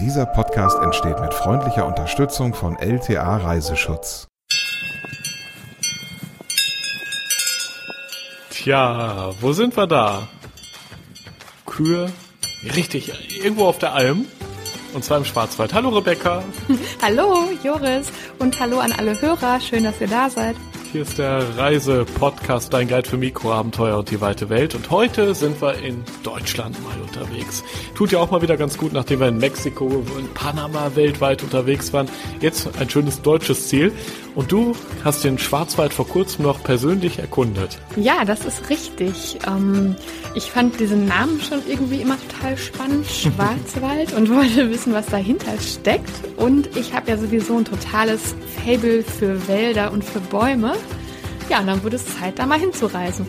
Dieser Podcast entsteht mit freundlicher Unterstützung von LTA Reiseschutz. Tja, wo sind wir da? Kühe? Richtig, irgendwo auf der Alm. Und zwar im Schwarzwald. Hallo Rebecca. hallo Joris und hallo an alle Hörer. Schön, dass ihr da seid. Hier ist der Reise-Podcast, dein Guide für Mikroabenteuer und die weite Welt. Und heute sind wir in Deutschland mal unterwegs. Tut ja auch mal wieder ganz gut, nachdem wir in Mexiko, in Panama weltweit unterwegs waren. Jetzt ein schönes deutsches Ziel. Und du hast den Schwarzwald vor kurzem noch persönlich erkundet. Ja, das ist richtig. Ähm, ich fand diesen Namen schon irgendwie immer total spannend, Schwarzwald, und wollte wissen, was dahinter steckt. Und ich habe ja sowieso ein totales Fable für Wälder und für Bäume. Ja, dann wurde es Zeit, da mal hinzureisen.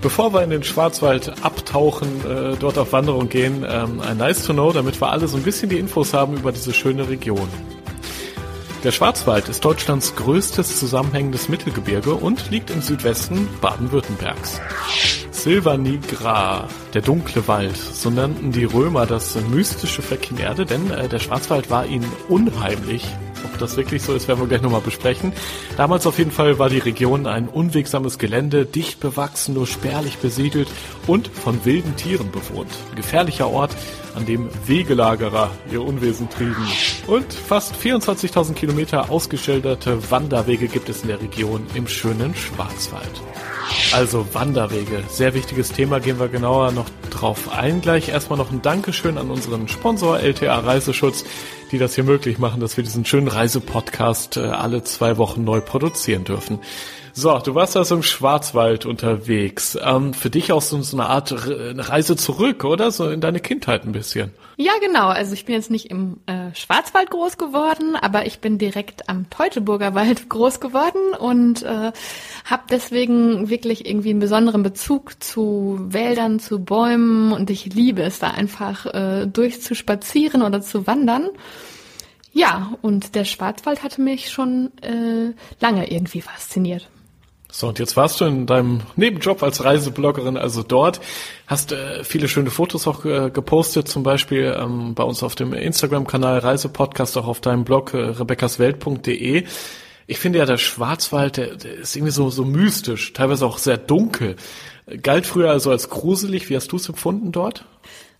Bevor wir in den Schwarzwald abtauchen, äh, dort auf Wanderung gehen, ähm, ein Nice to Know, damit wir alle so ein bisschen die Infos haben über diese schöne Region. Der Schwarzwald ist Deutschlands größtes zusammenhängendes Mittelgebirge und liegt im Südwesten Baden-Württembergs. Silva Nigra, der dunkle Wald, so nannten die Römer das mystische Fleckchen Erde, denn äh, der Schwarzwald war ihnen unheimlich ob das wirklich so ist, werden wir gleich nochmal besprechen. Damals auf jeden Fall war die Region ein unwegsames Gelände, dicht bewachsen, nur spärlich besiedelt und von wilden Tieren bewohnt. Ein gefährlicher Ort, an dem Wegelagerer ihr Unwesen trieben. Und fast 24.000 Kilometer ausgeschilderte Wanderwege gibt es in der Region im schönen Schwarzwald. Also Wanderwege, sehr wichtiges Thema, gehen wir genauer noch drauf ein. Gleich erstmal noch ein Dankeschön an unseren Sponsor LTA Reiseschutz, die das hier möglich machen, dass wir diesen schönen Reisepodcast äh, alle zwei Wochen neu produzieren dürfen. So, du warst also im Schwarzwald unterwegs. Ähm, für dich auch so, so eine Art Reise zurück, oder? So in deine Kindheit ein bisschen. Ja, genau. Also ich bin jetzt nicht im äh, Schwarzwald groß geworden, aber ich bin direkt am Teutoburger Wald groß geworden und äh, habe deswegen wirklich irgendwie einen besonderen Bezug zu Wäldern, zu Bäumen und ich liebe es da einfach äh, durchzuspazieren oder zu wandern. Ja, und der Schwarzwald hatte mich schon äh, lange irgendwie fasziniert. So, und jetzt warst du in deinem Nebenjob als Reisebloggerin also dort, hast äh, viele schöne Fotos auch äh, gepostet, zum Beispiel ähm, bei uns auf dem Instagram-Kanal Reisepodcast, auch auf deinem Blog äh, rebeccaswelt.de. Ich finde ja, der Schwarzwald, der, der ist irgendwie so, so mystisch, teilweise auch sehr dunkel. Galt früher also als gruselig. Wie hast du es empfunden dort?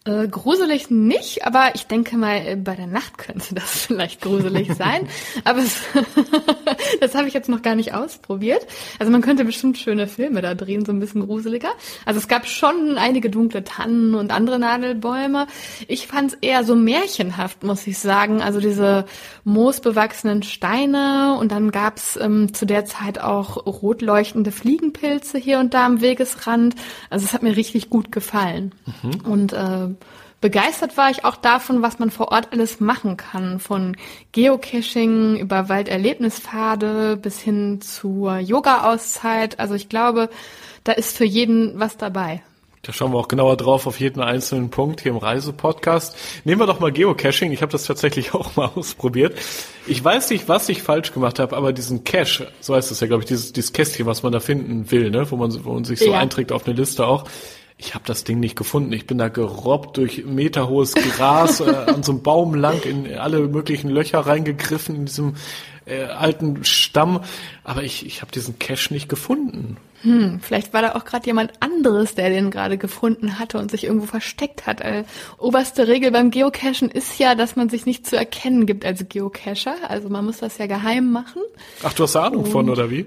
Äh, gruselig nicht, aber ich denke mal, äh, bei der Nacht könnte das vielleicht gruselig sein. aber es, das habe ich jetzt noch gar nicht ausprobiert. Also man könnte bestimmt schöne Filme da drehen, so ein bisschen gruseliger. Also es gab schon einige dunkle Tannen und andere Nadelbäume. Ich fand es eher so märchenhaft, muss ich sagen. Also diese moosbewachsenen Steine und dann gab's ähm, zu der Zeit auch rot leuchtende Fliegenpilze hier und da am Wegesrand. Also es hat mir richtig gut gefallen. Mhm. Und äh, begeistert war ich auch davon, was man vor Ort alles machen kann. Von Geocaching über Walderlebnispfade bis hin zur Yoga-Auszeit. Also ich glaube, da ist für jeden was dabei. Da schauen wir auch genauer drauf auf jeden einzelnen Punkt hier im Reisepodcast. Nehmen wir doch mal Geocaching. Ich habe das tatsächlich auch mal ausprobiert. Ich weiß nicht, was ich falsch gemacht habe, aber diesen Cache, so heißt es ja, glaube ich, dieses, dieses Kästchen, was man da finden will, ne, wo man, wo man sich so ja. einträgt auf eine Liste auch ich habe das Ding nicht gefunden. Ich bin da gerobbt durch meterhohes Gras, äh, an so einem Baum lang in alle möglichen Löcher reingegriffen in diesem äh, alten Stamm. Aber ich, ich habe diesen Cache nicht gefunden. Hm, vielleicht war da auch gerade jemand anderes, der den gerade gefunden hatte und sich irgendwo versteckt hat. Äh, oberste Regel beim Geocachen ist ja, dass man sich nicht zu erkennen gibt als Geocacher. Also man muss das ja geheim machen. Ach, du hast Ahnung und, von, oder wie?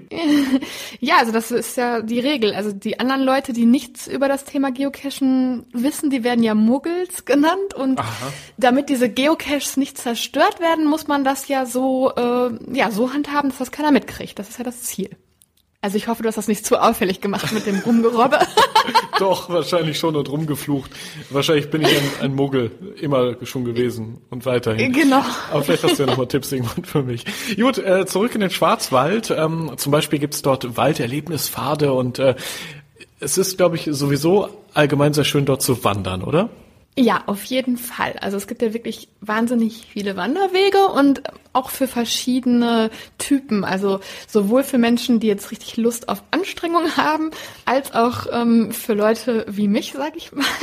ja, also das ist ja die Regel. Also die anderen Leute, die nichts über das Thema Geocachen wissen, die werden ja Muggels genannt. Und Aha. damit diese Geocaches nicht zerstört werden, muss man das ja so, äh, ja, so handhaben, dass das keiner mitkriegt. Das ist ja das Ziel. Also ich hoffe, du hast das nicht zu auffällig gemacht mit dem Rumgerobbe. Doch, wahrscheinlich schon und rumgeflucht. Wahrscheinlich bin ich ein, ein Muggel immer schon gewesen und weiterhin. Genau. Aber vielleicht hast du ja nochmal Tipps irgendwann für mich. Gut, äh, zurück in den Schwarzwald. Ähm, zum Beispiel gibt's dort Walderlebnispfade und äh, es ist, glaube ich, sowieso allgemein sehr schön dort zu wandern, oder? Ja, auf jeden Fall. Also es gibt ja wirklich wahnsinnig viele Wanderwege und auch für verschiedene Typen. Also sowohl für Menschen, die jetzt richtig Lust auf Anstrengung haben, als auch ähm, für Leute wie mich, sag ich mal.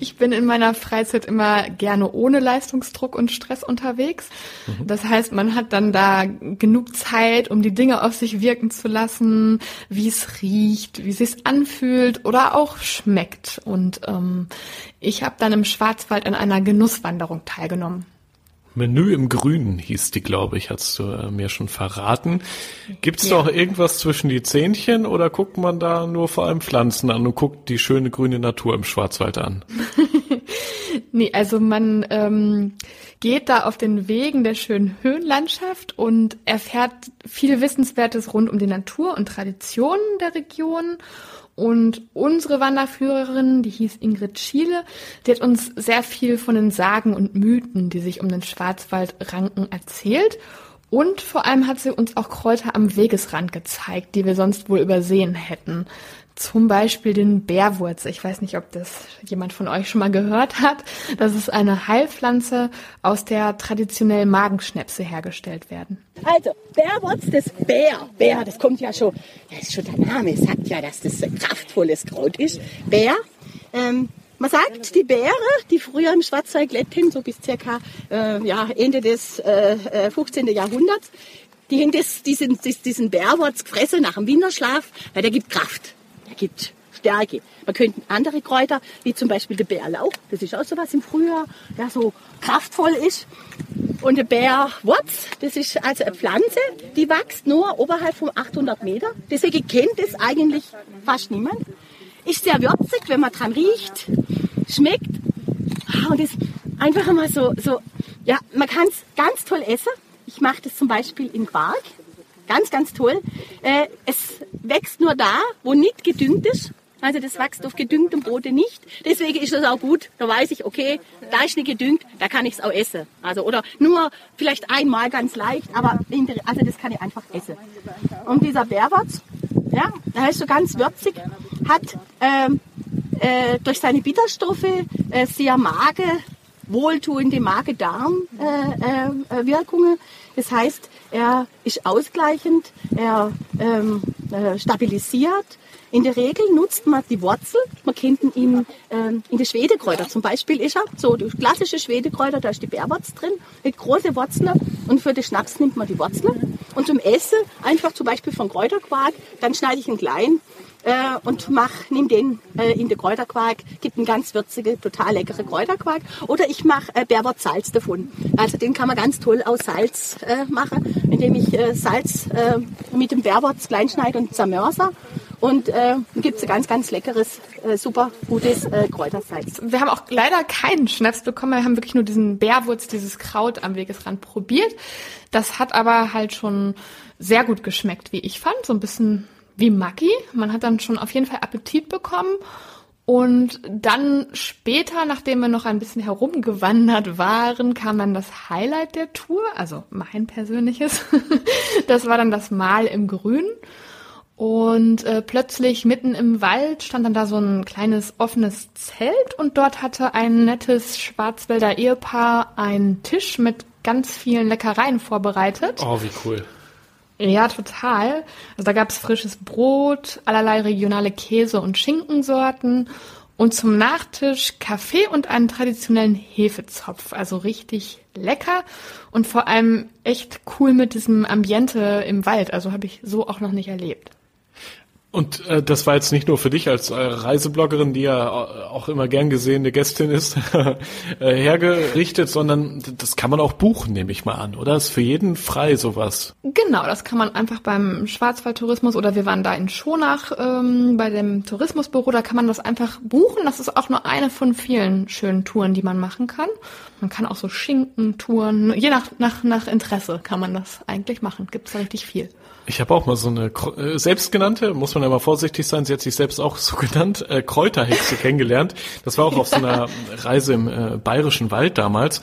Ich bin in meiner Freizeit immer gerne ohne Leistungsdruck und Stress unterwegs. Mhm. Das heißt, man hat dann da genug Zeit, um die Dinge auf sich wirken zu lassen, wie es riecht, wie es sich anfühlt oder auch schmeckt. Und ähm, ich habe dann im Schwarzwald an einer Genusswanderung teilgenommen. Menü im Grünen hieß die, glaube ich, hast du äh, mir schon verraten. Gibt es ja. doch irgendwas zwischen die Zähnchen oder guckt man da nur vor allem Pflanzen an und guckt die schöne grüne Natur im Schwarzwald an? nee, also man ähm, geht da auf den Wegen der schönen Höhenlandschaft und erfährt viel Wissenswertes rund um die Natur und Traditionen der Region und unsere Wanderführerin, die hieß Ingrid Schiele, die hat uns sehr viel von den Sagen und Mythen, die sich um den Schwarzwald ranken, erzählt. Und vor allem hat sie uns auch Kräuter am Wegesrand gezeigt, die wir sonst wohl übersehen hätten. Zum Beispiel den Bärwurz. Ich weiß nicht, ob das jemand von euch schon mal gehört hat. Das ist eine Heilpflanze, aus der traditionell Magenschnäpse hergestellt werden. Also, Bärwurz, das Bär, Bär, das kommt ja schon, ja, ist schon der Name sagt ja, dass das ein kraftvolles Kraut ist. Bär, ähm, man sagt, die Bäre, die früher im Schwarzwald lebten, so bis circa äh, ja, Ende des äh, 15. Äh, Jahrhunderts, die haben das, diesen, diesen Bärwurz gefressen nach dem Winterschlaf, weil der gibt Kraft der gibt Stärke. Man könnte andere Kräuter, wie zum Beispiel der Bärlauch, das ist auch so was im Frühjahr, der so kraftvoll ist. Und der Bärwurz, das ist also eine Pflanze, die wächst nur oberhalb von 800 Meter. Deswegen kennt es eigentlich fast niemand. Ist sehr würzig, wenn man dran riecht, schmeckt. Ah, und ist einfach mal so, so ja, man kann es ganz toll essen. Ich mache das zum Beispiel in Quark. Ganz, ganz toll. Äh, es wächst nur da, wo nicht gedüngt ist. Also das wächst auf gedüngtem Boden nicht. Deswegen ist das auch gut. Da weiß ich, okay, da ist nicht gedüngt, da kann ich es auch essen. Also oder nur vielleicht einmal ganz leicht, aber also das kann ich einfach essen. Und dieser Bärwurz, ja, der ist so ganz würzig, hat ähm, äh, durch seine Bitterstoffe äh, sehr Mage, wohltuende Magen-Darm-Wirkungen. Äh, äh, das heißt, er ist ausgleichend, er ähm, äh, stabilisiert. In der Regel nutzt man die Wurzel. Man kennt ihn ähm, in der Schwedekräuter zum Beispiel ist er so die klassische Schwedekräuter, da ist die Bärwurz drin, mit große Wurzeln und für den Schnaps nimmt man die Wurzel und zum Essen einfach zum Beispiel von Kräuterquark, dann schneide ich ihn klein äh, und mach, nimm den äh, in den Kräuterquark, gibt einen ganz würzigen, total leckeren Kräuterquark. Oder ich mache äh, Salz davon. Also den kann man ganz toll aus Salz äh, machen, indem ich äh, Salz äh, mit dem Bärwurz klein schneide und zermörser. Und äh, gibt es ganz, ganz leckeres, äh, super gutes äh, Kräutersalz. Wir haben auch leider keinen Schnaps bekommen. Wir haben wirklich nur diesen Bärwurz, dieses Kraut am Wegesrand probiert. Das hat aber halt schon sehr gut geschmeckt, wie ich fand. So ein bisschen wie Maggi. Man hat dann schon auf jeden Fall Appetit bekommen. Und dann später, nachdem wir noch ein bisschen herumgewandert waren, kam dann das Highlight der Tour, also mein persönliches. das war dann das Mal im Grün. Und äh, plötzlich mitten im Wald stand dann da so ein kleines offenes Zelt und dort hatte ein nettes Schwarzwälder Ehepaar einen Tisch mit ganz vielen Leckereien vorbereitet. Oh, wie cool. Ja, total. Also da gab's frisches Brot, allerlei regionale Käse- und Schinkensorten und zum Nachtisch Kaffee und einen traditionellen Hefezopf. Also richtig lecker und vor allem echt cool mit diesem Ambiente im Wald. Also habe ich so auch noch nicht erlebt. Und äh, das war jetzt nicht nur für dich als äh, Reisebloggerin, die ja auch immer gern gesehene Gästin ist, äh, hergerichtet, sondern das kann man auch buchen, nehme ich mal an, oder? Ist für jeden frei sowas. Genau, das kann man einfach beim Schwarzwaldtourismus oder wir waren da in Schonach ähm, bei dem Tourismusbüro, da kann man das einfach buchen. Das ist auch nur eine von vielen schönen Touren, die man machen kann. Man kann auch so Schinkentouren, je nach, nach, nach Interesse kann man das eigentlich machen. Gibt es da richtig viel. Ich habe auch mal so eine äh, selbstgenannte, muss man mal vorsichtig sein, sie hat sich selbst auch so genannt, äh, Kräuterhexe kennengelernt. Das war auch auf so einer Reise im äh, bayerischen Wald damals.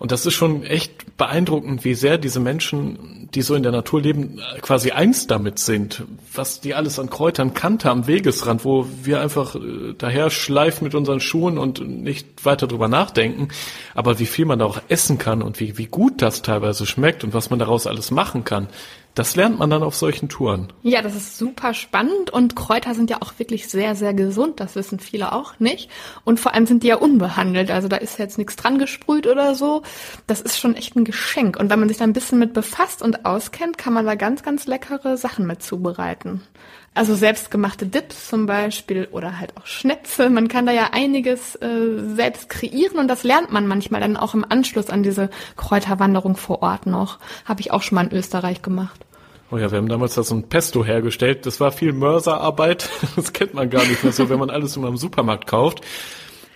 Und das ist schon echt beeindruckend, wie sehr diese Menschen, die so in der Natur leben, quasi eins damit sind. Was die alles an Kräutern kannte am Wegesrand, wo wir einfach äh, daher schleifen mit unseren Schuhen und nicht weiter drüber nachdenken. Aber wie viel man da auch essen kann und wie, wie gut das teilweise schmeckt und was man daraus alles machen kann. Das lernt man dann auf solchen Touren. Ja, das ist super spannend und Kräuter sind ja auch wirklich sehr, sehr gesund. Das wissen viele auch nicht. Und vor allem sind die ja unbehandelt. Also da ist jetzt nichts dran gesprüht oder so. Das ist schon echt ein Geschenk. Und wenn man sich da ein bisschen mit befasst und auskennt, kann man da ganz, ganz leckere Sachen mit zubereiten. Also selbstgemachte Dips zum Beispiel oder halt auch Schnäpse. Man kann da ja einiges äh, selbst kreieren und das lernt man manchmal dann auch im Anschluss an diese Kräuterwanderung vor Ort noch. Habe ich auch schon mal in Österreich gemacht. Oh ja, wir haben damals da so ein Pesto hergestellt. Das war viel Mörserarbeit. Das kennt man gar nicht mehr so, wenn man alles immer im Supermarkt kauft.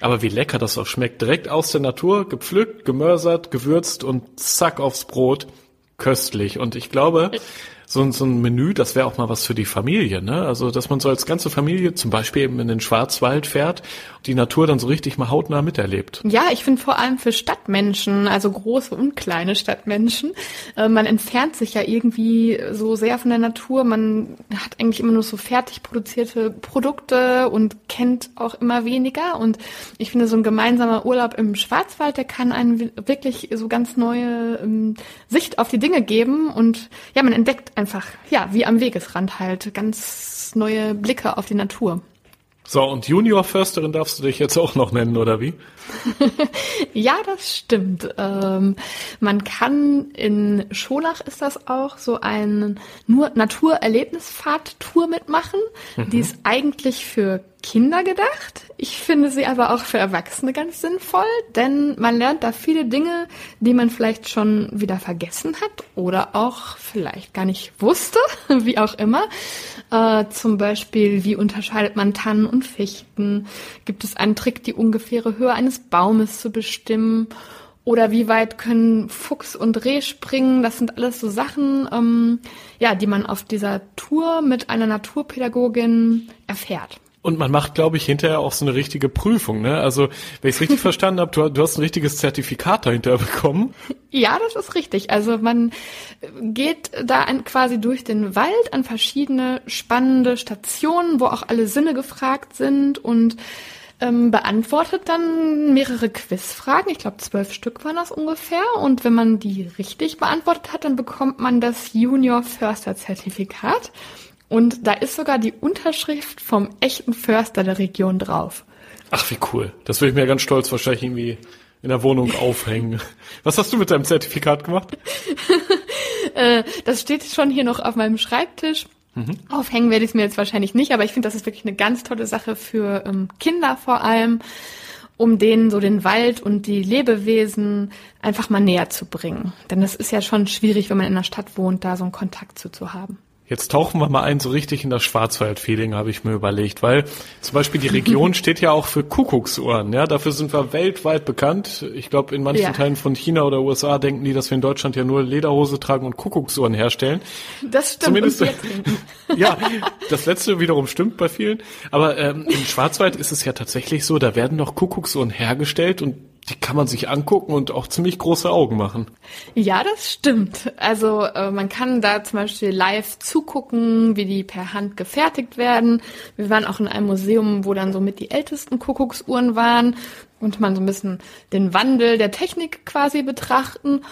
Aber wie lecker das auch schmeckt. Direkt aus der Natur, gepflückt, gemörsert, gewürzt und zack aufs Brot. Köstlich. Und ich glaube, so, so ein Menü, das wäre auch mal was für die Familie, ne? Also, dass man so als ganze Familie zum Beispiel eben in den Schwarzwald fährt, die Natur dann so richtig mal hautnah miterlebt. Ja, ich finde vor allem für Stadtmenschen, also große und kleine Stadtmenschen, äh, man entfernt sich ja irgendwie so sehr von der Natur. Man hat eigentlich immer nur so fertig produzierte Produkte und kennt auch immer weniger. Und ich finde, so ein gemeinsamer Urlaub im Schwarzwald, der kann einen wirklich so ganz neue ähm, Sicht auf die Dinge geben. Und ja, man entdeckt einfach, ja, wie am Wegesrand halt, ganz neue Blicke auf die Natur. So, und Junior-Försterin darfst du dich jetzt auch noch nennen, oder wie? ja, das stimmt. Ähm, man kann in Scholach ist das auch so ein nur Naturerlebnisfahrt-Tour mitmachen. Mhm. Die ist eigentlich für Kinder gedacht. Ich finde sie aber auch für Erwachsene ganz sinnvoll, denn man lernt da viele Dinge, die man vielleicht schon wieder vergessen hat oder auch vielleicht gar nicht wusste, wie auch immer. Äh, zum Beispiel, wie unterscheidet man Tannen und Fichten? Gibt es einen Trick, die ungefähre Höhe eines Baumes zu bestimmen? Oder wie weit können Fuchs und Reh springen? Das sind alles so Sachen, ähm, ja, die man auf dieser Tour mit einer Naturpädagogin erfährt. Und man macht, glaube ich, hinterher auch so eine richtige Prüfung, ne? Also, wenn ich es richtig verstanden habe, du, du, hast ein richtiges Zertifikat dahinter bekommen. Ja, das ist richtig. Also man geht da an, quasi durch den Wald an verschiedene spannende Stationen, wo auch alle Sinne gefragt sind und ähm, beantwortet dann mehrere Quizfragen. Ich glaube, zwölf Stück waren das ungefähr. Und wenn man die richtig beantwortet hat, dann bekommt man das Junior Förster Zertifikat. Und da ist sogar die Unterschrift vom echten Förster der Region drauf. Ach, wie cool. Das würde ich mir ganz stolz wahrscheinlich irgendwie in der Wohnung aufhängen. Was hast du mit deinem Zertifikat gemacht? Äh, das steht schon hier noch auf meinem Schreibtisch. Mhm. Aufhängen werde ich es mir jetzt wahrscheinlich nicht, aber ich finde, das ist wirklich eine ganz tolle Sache für ähm, Kinder vor allem, um denen so den Wald und die Lebewesen einfach mal näher zu bringen. Denn es ist ja schon schwierig, wenn man in einer Stadt wohnt, da so einen Kontakt zu, zu haben. Jetzt tauchen wir mal ein so richtig in das Schwarzwald-Feeling, habe ich mir überlegt, weil zum Beispiel die Region steht ja auch für Kuckucksuhren. Ja, dafür sind wir weltweit bekannt. Ich glaube, in manchen ja. Teilen von China oder USA denken die, dass wir in Deutschland ja nur Lederhose tragen und Kuckucksuhren herstellen. Das stimmt. Zumindest, ja, das letzte wiederum stimmt bei vielen. Aber ähm, im Schwarzwald ist es ja tatsächlich so, da werden noch Kuckucksuhren hergestellt und die kann man sich angucken und auch ziemlich große Augen machen. Ja, das stimmt. Also äh, man kann da zum Beispiel live zugucken, wie die per Hand gefertigt werden. Wir waren auch in einem Museum, wo dann so mit die ältesten Kuckucksuhren waren. und man so ein bisschen den Wandel der Technik quasi betrachten.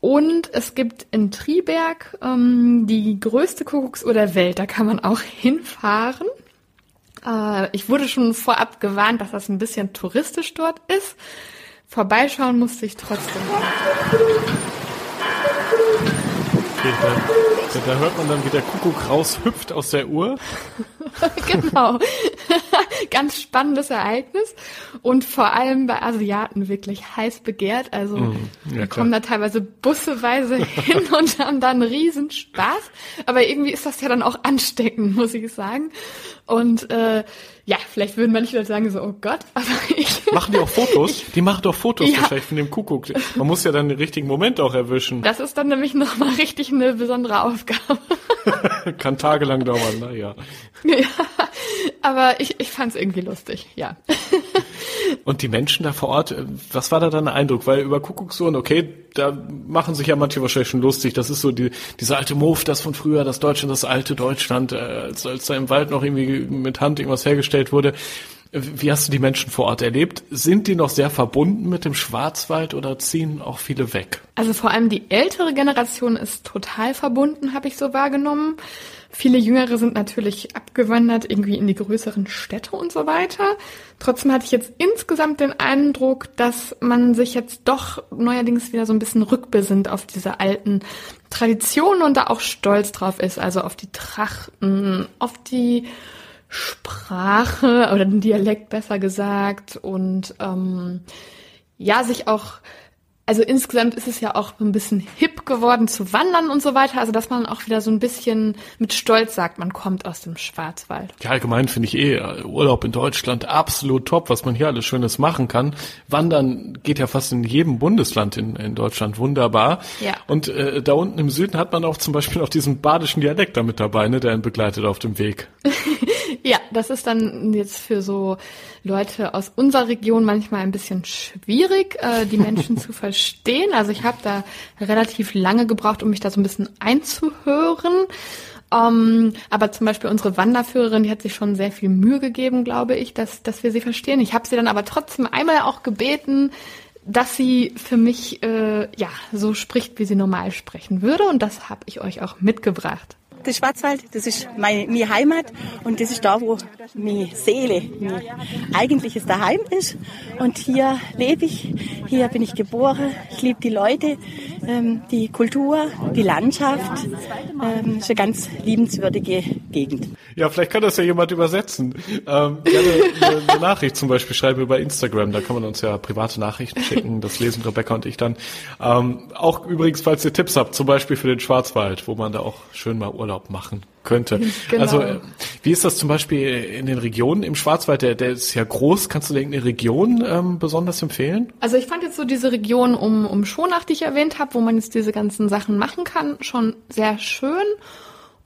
Und es gibt in Triberg ähm, die größte Kuckucksuhr der Welt. Da kann man auch hinfahren. Äh, ich wurde schon vorab gewarnt, dass das ein bisschen touristisch dort ist. Vorbeischauen musste ich trotzdem. Okay, da, da, hört man dann, wie der Kuckuck raushüpft aus der Uhr. genau. Ganz spannendes Ereignis und vor allem bei Asiaten wirklich heiß begehrt. Also mm, ja, kommen da teilweise busseweise hin und haben dann riesen Spaß. Aber irgendwie ist das ja dann auch ansteckend, muss ich sagen. Und äh, ja, vielleicht würden manche Leute sagen so, oh Gott, aber ich. Machen die auch Fotos? Die machen doch Fotos ja. wahrscheinlich von dem Kuckuck. Man muss ja dann den richtigen Moment auch erwischen. Das ist dann nämlich nochmal richtig eine besondere Aufgabe. Kann tagelang dauern, naja. Ja, aber ich, ich fand es irgendwie lustig, ja. Und die Menschen da vor Ort, äh, was war da dein Eindruck? Weil über Kuckucksuhren, okay, da machen sich ja manche wahrscheinlich schon lustig. Das ist so die, diese alte Move, das von früher, das Deutschland, das alte Deutschland, äh, als, als da im Wald noch irgendwie mit Hand irgendwas hergestellt wurde. Wie hast du die Menschen vor Ort erlebt? Sind die noch sehr verbunden mit dem Schwarzwald oder ziehen auch viele weg? Also vor allem die ältere Generation ist total verbunden, habe ich so wahrgenommen. Viele Jüngere sind natürlich abgewandert, irgendwie in die größeren Städte und so weiter. Trotzdem hatte ich jetzt insgesamt den Eindruck, dass man sich jetzt doch neuerdings wieder so ein bisschen rückbesinnt auf diese alten Traditionen und da auch stolz drauf ist. Also auf die Trachten, auf die Sprache oder den Dialekt besser gesagt und ähm, ja, sich auch, also insgesamt ist es ja auch ein bisschen hip geworden zu wandern und so weiter, also dass man auch wieder so ein bisschen mit Stolz sagt, man kommt aus dem Schwarzwald. Ja, allgemein finde ich eh Urlaub in Deutschland absolut top, was man hier alles Schönes machen kann. Wandern geht ja fast in jedem Bundesland in, in Deutschland wunderbar. Ja. Und äh, da unten im Süden hat man auch zum Beispiel auch diesen badischen Dialekt da mit dabei, ne, der ihn begleitet auf dem Weg. Ja, das ist dann jetzt für so Leute aus unserer Region manchmal ein bisschen schwierig, äh, die Menschen zu verstehen. Also ich habe da relativ lange gebraucht, um mich da so ein bisschen einzuhören. Um, ähm, aber zum Beispiel unsere Wanderführerin, die hat sich schon sehr viel Mühe gegeben, glaube ich, dass, dass wir sie verstehen. Ich habe sie dann aber trotzdem einmal auch gebeten, dass sie für mich äh, ja so spricht, wie sie normal sprechen würde. Und das habe ich euch auch mitgebracht. Der Schwarzwald, das ist meine, meine Heimat und das ist da, wo meine Seele, mein eigentliches Daheim ist. Und hier lebe ich, hier bin ich geboren, ich liebe die Leute, ähm, die Kultur, die Landschaft. Ähm, ist eine ganz liebenswürdige Gegend. Ja, vielleicht kann das ja jemand übersetzen. Ähm, eine, eine Nachricht zum Beispiel schreiben über Instagram, da kann man uns ja private Nachrichten schicken, das lesen Rebecca und ich dann. Ähm, auch übrigens, falls ihr Tipps habt, zum Beispiel für den Schwarzwald, wo man da auch schön mal Urlaub machen könnte. Genau. Also äh, wie ist das zum Beispiel in den Regionen im Schwarzwald? Der, der ist ja groß. Kannst du irgendeine Region ähm, besonders empfehlen? Also ich fand jetzt so diese Region um, um Schonach, die ich erwähnt habe, wo man jetzt diese ganzen Sachen machen kann, schon sehr schön.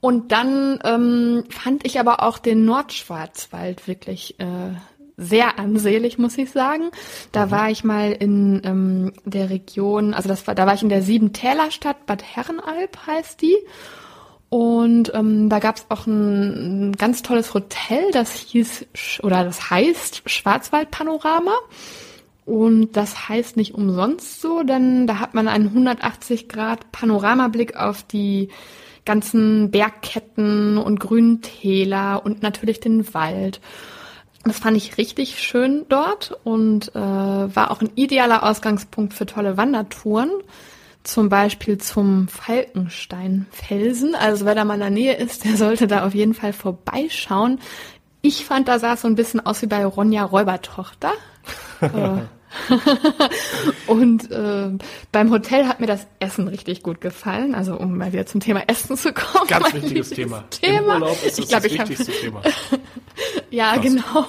Und dann ähm, fand ich aber auch den Nordschwarzwald wirklich äh, sehr ansehlich, muss ich sagen. Da mhm. war ich mal in ähm, der Region, also das war, da war ich in der Siebentälerstadt, Bad Herrenalb heißt die. Und ähm, da gab es auch ein, ein, ganz tolles Hotel, das hieß oder das heißt Schwarzwaldpanorama. Und das heißt nicht umsonst so, denn da hat man einen 180 Grad Panoramablick auf die ganzen Bergketten und grünen Täler und natürlich den Wald. Das fand ich richtig schön dort und äh, war auch ein idealer Ausgangspunkt für tolle Wandertouren zum Beispiel zum Falkensteinfelsen. Also wer da mal in der Nähe ist, der sollte da auf jeden Fall vorbeischauen. Ich fand, da sah es so ein bisschen aus wie bei Ronja Räubertochter. Äh, und äh, beim Hotel hat mir das Essen richtig gut gefallen. Also um mal wieder zum Thema Essen zu kommen. Ganz wichtiges Thema. Thema. Im Urlaub ist das ich glaub, das ich wichtigste hab... Thema. ja, genau.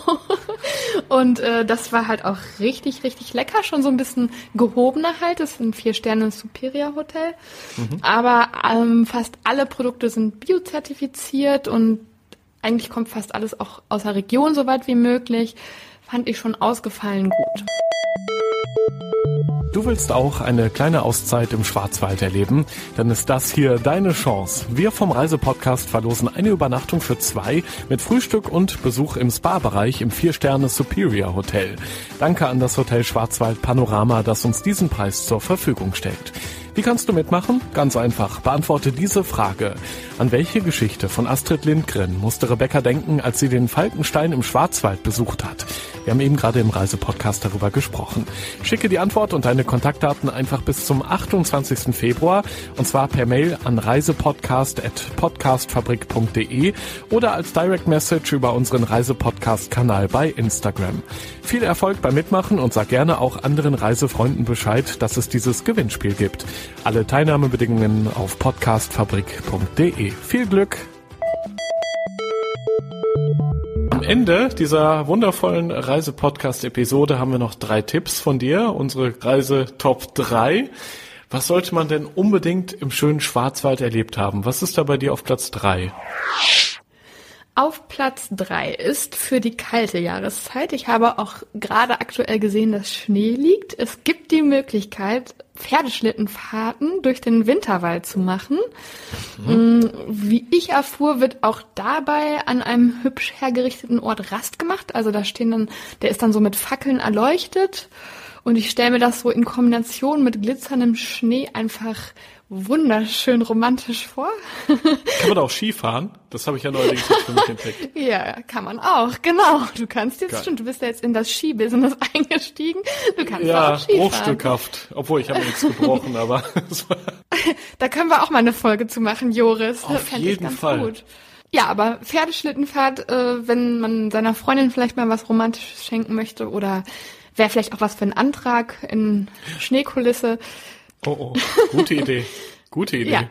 Und äh, das war halt auch richtig, richtig lecker. Schon so ein bisschen gehobener halt. Das ist ein Vier-Sterne Superior Hotel. Mhm. Aber ähm, fast alle Produkte sind biozertifiziert und eigentlich kommt fast alles auch aus der Region so weit wie möglich. Fand ich schon ausgefallen gut. Du willst auch eine kleine Auszeit im Schwarzwald erleben? Dann ist das hier deine Chance. Wir vom Reisepodcast verlosen eine Übernachtung für zwei mit Frühstück und Besuch im Spa-Bereich im Vier-Sterne Superior Hotel. Danke an das Hotel Schwarzwald Panorama, das uns diesen Preis zur Verfügung stellt. Wie kannst du mitmachen? Ganz einfach. Beantworte diese Frage. An welche Geschichte von Astrid Lindgren musste Rebecca denken, als sie den Falkenstein im Schwarzwald besucht hat? Wir haben eben gerade im Reisepodcast darüber gesprochen. Schicke die Antwort und deine Kontaktdaten einfach bis zum 28. Februar und zwar per Mail an reisepodcast.podcastfabrik.de oder als Direct Message über unseren Reisepodcast-Kanal bei Instagram. Viel Erfolg beim Mitmachen und sag gerne auch anderen Reisefreunden Bescheid, dass es dieses Gewinnspiel gibt. Alle Teilnahmebedingungen auf podcastfabrik.de. Viel Glück! Ende dieser wundervollen Reise-Podcast-Episode haben wir noch drei Tipps von dir, unsere Reise-Top 3. Was sollte man denn unbedingt im schönen Schwarzwald erlebt haben? Was ist da bei dir auf Platz 3? Auf Platz drei ist für die kalte Jahreszeit. Ich habe auch gerade aktuell gesehen, dass Schnee liegt. Es gibt die Möglichkeit, Pferdeschlittenfahrten durch den Winterwald zu machen. Mhm. Wie ich erfuhr, wird auch dabei an einem hübsch hergerichteten Ort Rast gemacht. Also da stehen dann, der ist dann so mit Fackeln erleuchtet. Und ich stelle mir das so in Kombination mit glitzerndem Schnee einfach wunderschön romantisch vor. Kann man auch Skifahren? Das habe ich ja neulich für mich entdeckt. Ja, kann man auch, genau. Du kannst jetzt, stimmt, du bist ja jetzt in das Skibusiness eingestiegen. Du kannst ja, auch Skifahren. bruchstückhaft. Obwohl, ich habe nichts gebrochen, aber... da können wir auch mal eine Folge zu machen, Joris. Auf jeden Fall. Gut. Ja, aber Pferdeschlittenfahrt, äh, wenn man seiner Freundin vielleicht mal was Romantisches schenken möchte oder wäre vielleicht auch was für einen Antrag in Schneekulisse. Oh, oh, gute Idee. Gute Idee. Ja.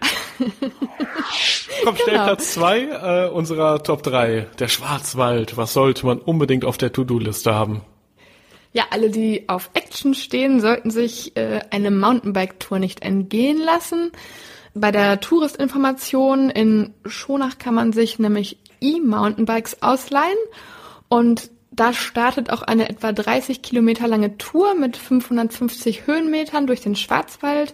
Komm, genau. Platz zwei äh, unserer Top 3. Der Schwarzwald. Was sollte man unbedingt auf der To-Do-Liste haben? Ja, alle, die auf Action stehen, sollten sich äh, eine Mountainbike-Tour nicht entgehen lassen. Bei der Touristinformation in Schonach kann man sich nämlich E-Mountainbikes ausleihen und da startet auch eine etwa 30 Kilometer lange Tour mit 550 Höhenmetern durch den Schwarzwald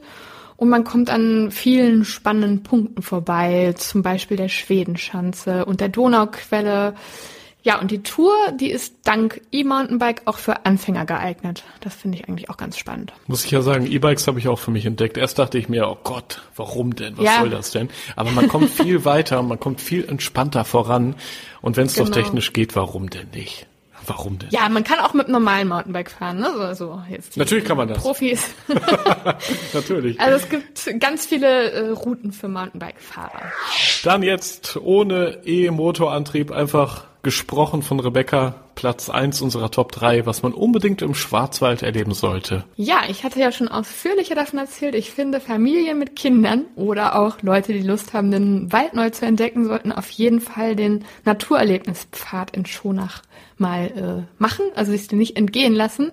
und man kommt an vielen spannenden Punkten vorbei, zum Beispiel der Schwedenschanze und der Donauquelle. Ja, und die Tour, die ist dank E-Mountainbike auch für Anfänger geeignet. Das finde ich eigentlich auch ganz spannend. Muss ich ja sagen, E-Bikes habe ich auch für mich entdeckt. Erst dachte ich mir, oh Gott, warum denn? Was ja. soll das denn? Aber man kommt viel weiter, man kommt viel entspannter voran. Und wenn es genau. doch technisch geht, warum denn nicht? Warum denn? Ja, man kann auch mit normalen Mountainbike fahren, ne? So, so jetzt Natürlich kann man das. Profis. Natürlich. Also es gibt ganz viele äh, Routen für Mountainbike-Fahrer. Dann jetzt ohne E-Motorantrieb einfach gesprochen von Rebecca, Platz eins unserer Top 3, was man unbedingt im Schwarzwald erleben sollte. Ja, ich hatte ja schon ausführlicher davon erzählt. Ich finde, Familien mit Kindern oder auch Leute, die Lust haben, den Wald neu zu entdecken, sollten auf jeden Fall den Naturerlebnispfad in Schonach mal äh, machen, also sich den nicht entgehen lassen.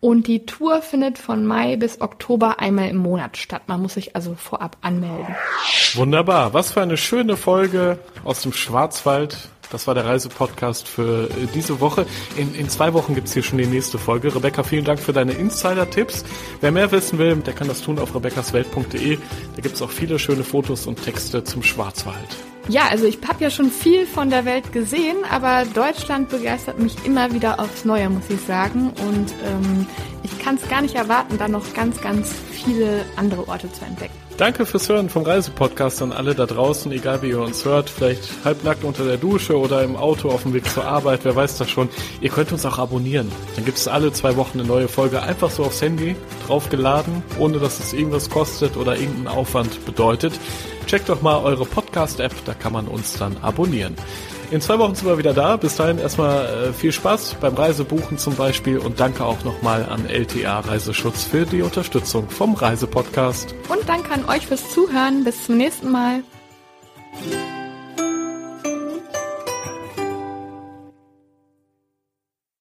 Und die Tour findet von Mai bis Oktober einmal im Monat statt. Man muss sich also vorab anmelden. Wunderbar. Was für eine schöne Folge aus dem Schwarzwald. Das war der Reisepodcast für äh, diese Woche. In, in zwei Wochen gibt's hier schon die nächste Folge. Rebecca, vielen Dank für deine Insider-Tipps. Wer mehr wissen will, der kann das tun auf rebeccaswelt.de. Da gibt's auch viele schöne Fotos und Texte zum Schwarzwald. Ja, also ich habe ja schon viel von der Welt gesehen, aber Deutschland begeistert mich immer wieder aufs Neue, muss ich sagen. Und ähm, ich kann es gar nicht erwarten, da noch ganz, ganz viele andere Orte zu entdecken. Danke fürs Hören vom Reisepodcast an alle da draußen, egal wie ihr uns hört, vielleicht halbnackt unter der Dusche oder im Auto auf dem Weg zur Arbeit, wer weiß das schon. Ihr könnt uns auch abonnieren. Dann gibt es alle zwei Wochen eine neue Folge, einfach so aufs Handy draufgeladen, ohne dass es irgendwas kostet oder irgendeinen Aufwand bedeutet. Checkt doch mal eure Podcast-App, da kann man uns dann abonnieren. In zwei Wochen sind wir wieder da. Bis dahin erstmal äh, viel Spaß beim Reisebuchen zum Beispiel und danke auch nochmal an LTA Reiseschutz für die Unterstützung vom Reisepodcast. Und danke an euch fürs Zuhören. Bis zum nächsten Mal.